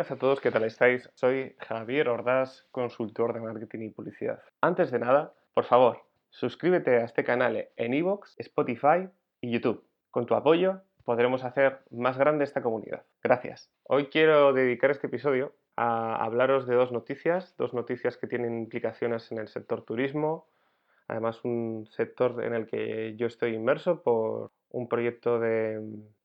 buenas a todos, ¿qué tal estáis? Soy Javier Ordaz, consultor de marketing y publicidad. Antes de nada, por favor, suscríbete a este canal en iVoox, Spotify y YouTube. Con tu apoyo podremos hacer más grande esta comunidad. Gracias. Hoy quiero dedicar este episodio a hablaros de dos noticias, dos noticias que tienen implicaciones en el sector turismo, además un sector en el que yo estoy inmerso por un proyecto de,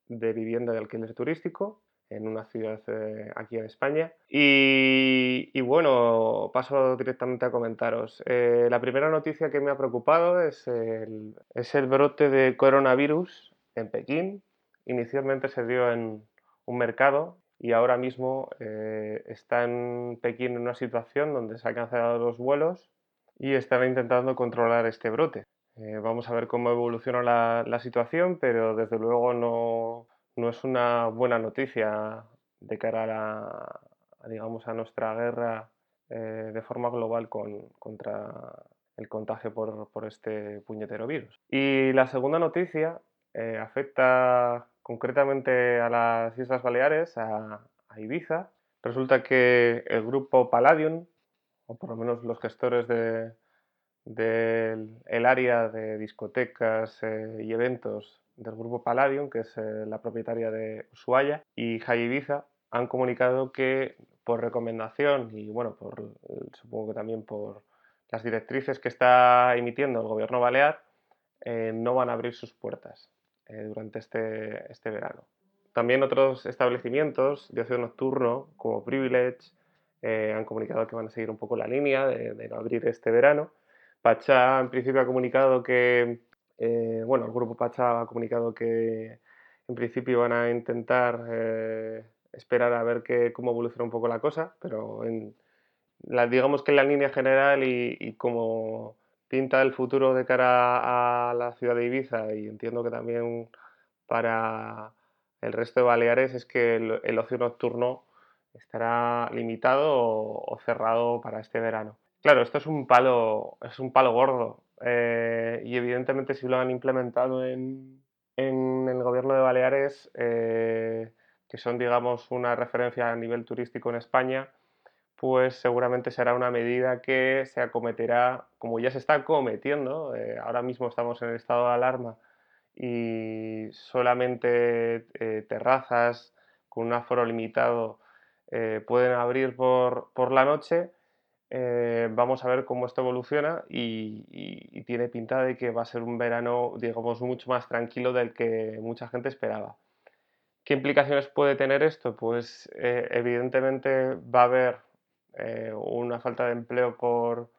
vivienda de alquiler turístico en una ciudad eh, aquí en España. Y, bueno, paso directamente a comentaros. Eh, la primera noticia que me ha preocupado es el, es el brote de coronavirus en Pekín. Inicialmente se dio en un mercado y ahora mismo eh, está en Pekín en una situación donde se han cancelado los vuelos y están intentando controlar este brote. Eh, vamos a ver cómo evoluciona la, situación, pero desde luego no, no, es una buena noticia de cara a, la, digamos, a nuestra guerra eh, de forma global con, contra el contagio por, por, este puñetero virus. Y la segunda noticia eh, afecta concretamente a las Islas Baleares, a, a Ibiza. Resulta que el grupo Palladium, o por lo menos los gestores de, del área de discotecas eh, y eventos del grupo Palladium, que es eh, la propietaria de Ushuaia, y Jai Ibiza han comunicado que por recomendación y bueno, por, supongo que también por las directrices que está emitiendo el gobierno balear, eh, no van a abrir sus puertas durante este, este verano. También otros establecimientos de ocio nocturno, como Privilege, han comunicado que van a seguir un poco la línea de no abrir este verano Pacha en principio ha comunicado que, eh, bueno, el grupo Pacha ha comunicado que en principio van a intentar eh, esperar a ver que, cómo evoluciona un poco la cosa, pero en, la, digamos que en la línea general y, y como pinta el futuro de cara a la ciudad de Ibiza y entiendo que también para el resto de Baleares es que el, ocio nocturno estará limitado o cerrado para este verano. Claro, esto es un palo, es un palo gordo. Eh, y evidentemente si lo han implementado en, el gobierno de Baleares, eh, que son, digamos, una referencia a nivel turístico en España, pues seguramente será una medida que se acometerá, como ya se está cometiendo, eh, ahora mismo estamos en el estado de alarma y solamente terrazas con un aforo limitado pueden abrir por, por la noche, eh, vamos a ver cómo esto evoluciona y, tiene pinta de que va a ser un verano, digamos, mucho más tranquilo del que mucha gente esperaba. ¿Qué implicaciones puede tener esto? Pues eh, evidentemente va a haber eh, una falta de empleo por,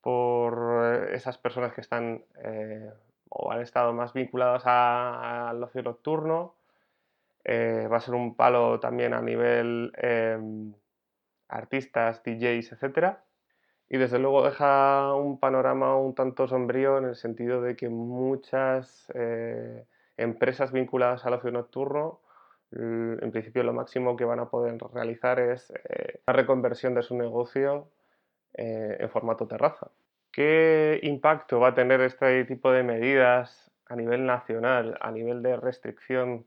por esas personas que están o han estado más vinculadas al ocio nocturno. va a ser un palo también a nivel em, artistas, DJs, etc. Y desde luego deja un panorama un tanto sombrío en el sentido de que muchas eh, empresas vinculadas al ocio nocturno, en principio lo máximo que van a poder realizar es eh, la reconversión de su negocio eh, en formato terraza. ¿Qué impacto va a tener este tipo de medidas a nivel nacional, a nivel de restricción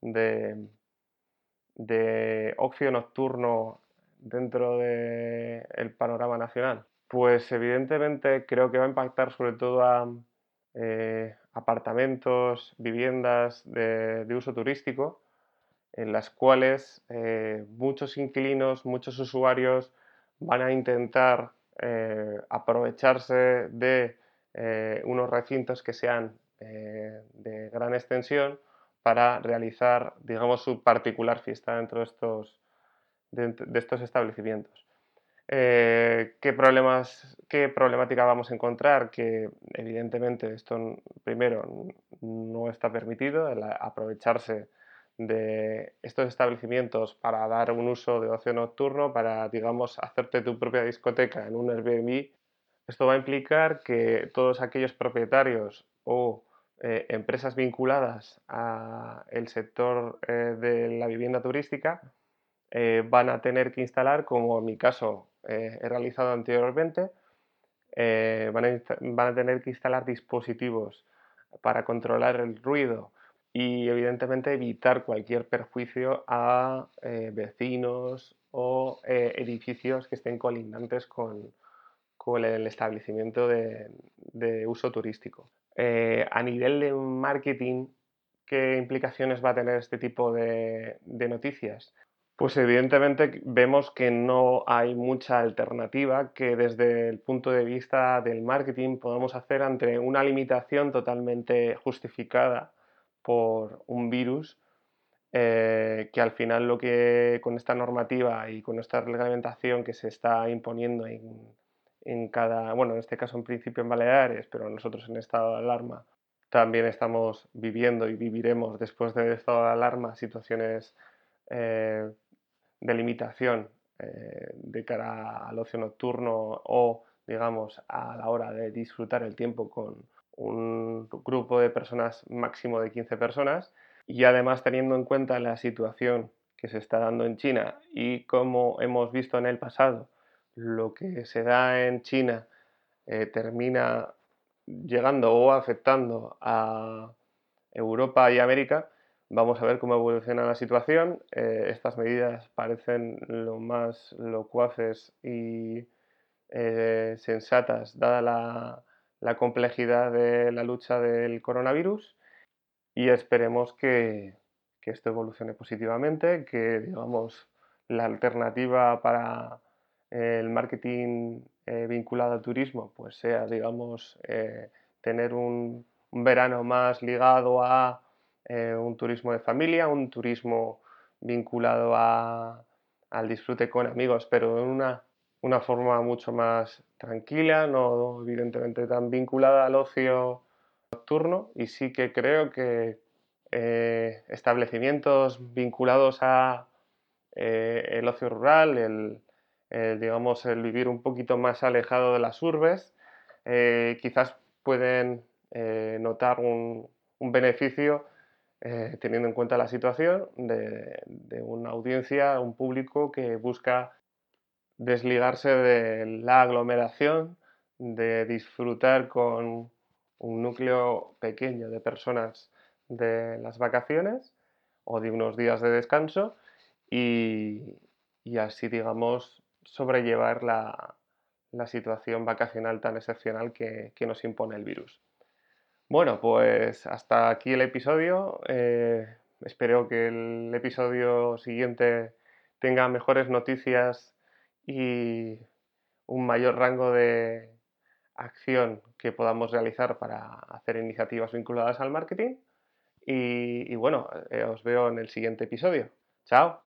de, de ocio nocturno dentro del panorama nacional? Pues evidentemente creo que va a impactar sobre todo a eh, apartamentos, viviendas de, uso turístico, en las cuales eh, muchos inquilinos, muchos usuarios van a intentar eh, aprovecharse de unos recintos que sean de gran extensión para realizar, digamos, su particular fiesta dentro de estos, de, estos establecimientos. Eh, ¿qué, problemas, ¿Qué problemática vamos a encontrar? Que evidentemente esto primero no está permitido, aprovecharse de estos establecimientos para dar un uso de ocio nocturno, para, digamos, hacerte tu propia discoteca en un Airbnb. Esto va a implicar que todos aquellos propietarios o eh, empresas vinculadas al sector eh, de la vivienda turística eh, van a tener que instalar, como en mi caso eh, he realizado anteriormente, eh, van, a, tener que instalar dispositivos para controlar el ruido, y evidentemente evitar cualquier perjuicio a vecinos o edificios que estén colindantes con, el establecimiento de, uso turístico. A nivel de marketing, ¿qué implicaciones va a tener este tipo de noticias? Pues evidentemente vemos que no hay mucha alternativa que desde el punto de vista del marketing podamos hacer ante una limitación totalmente justificada por un virus eh, que al final lo que con esta normativa y con esta reglamentación que se está imponiendo en, cada, bueno, en este caso en principio en Baleares, pero nosotros en estado de alarma también estamos viviendo y viviremos después del estado de alarma situaciones eh, de limitación eh, de cara al ocio nocturno o digamos a la hora de disfrutar el tiempo con, un grupo de personas máximo de 15 personas y además teniendo en cuenta la situación que se está dando en China y como hemos visto en el pasado, lo que se da en China eh, termina llegando o afectando a Europa y América, vamos a ver cómo evoluciona la situación. Eh, estas medidas parecen lo más locuaces y eh, sensatas, dada la, complejidad de la lucha del coronavirus y esperemos que, esto evolucione positivamente, que digamos la alternativa para el marketing eh, vinculado al turismo pues sea digamos eh, tener un, verano más ligado a eh, un turismo de familia, un turismo vinculado al disfrute con amigos, pero en una forma mucho más tranquila, no evidentemente tan vinculada al ocio nocturno y sí que creo que eh, establecimientos vinculados a eh, el ocio rural, el, digamos el vivir un poquito más alejado de las urbes, eh, quizás pueden notar un, beneficio teniendo en cuenta la situación de, de una audiencia, un público que busca desligarse de la aglomeración, de disfrutar con un núcleo pequeño de personas de las vacaciones o de unos días de descanso y, así, digamos, sobrellevar la, situación vacacional tan excepcional que, nos impone el virus. Bueno, pues hasta aquí el episodio. Eh, espero que el episodio siguiente tenga mejores noticias y un mayor rango de acción que podamos realizar para hacer iniciativas vinculadas al marketing. Y, bueno, eh, os veo en el siguiente episodio. Chao.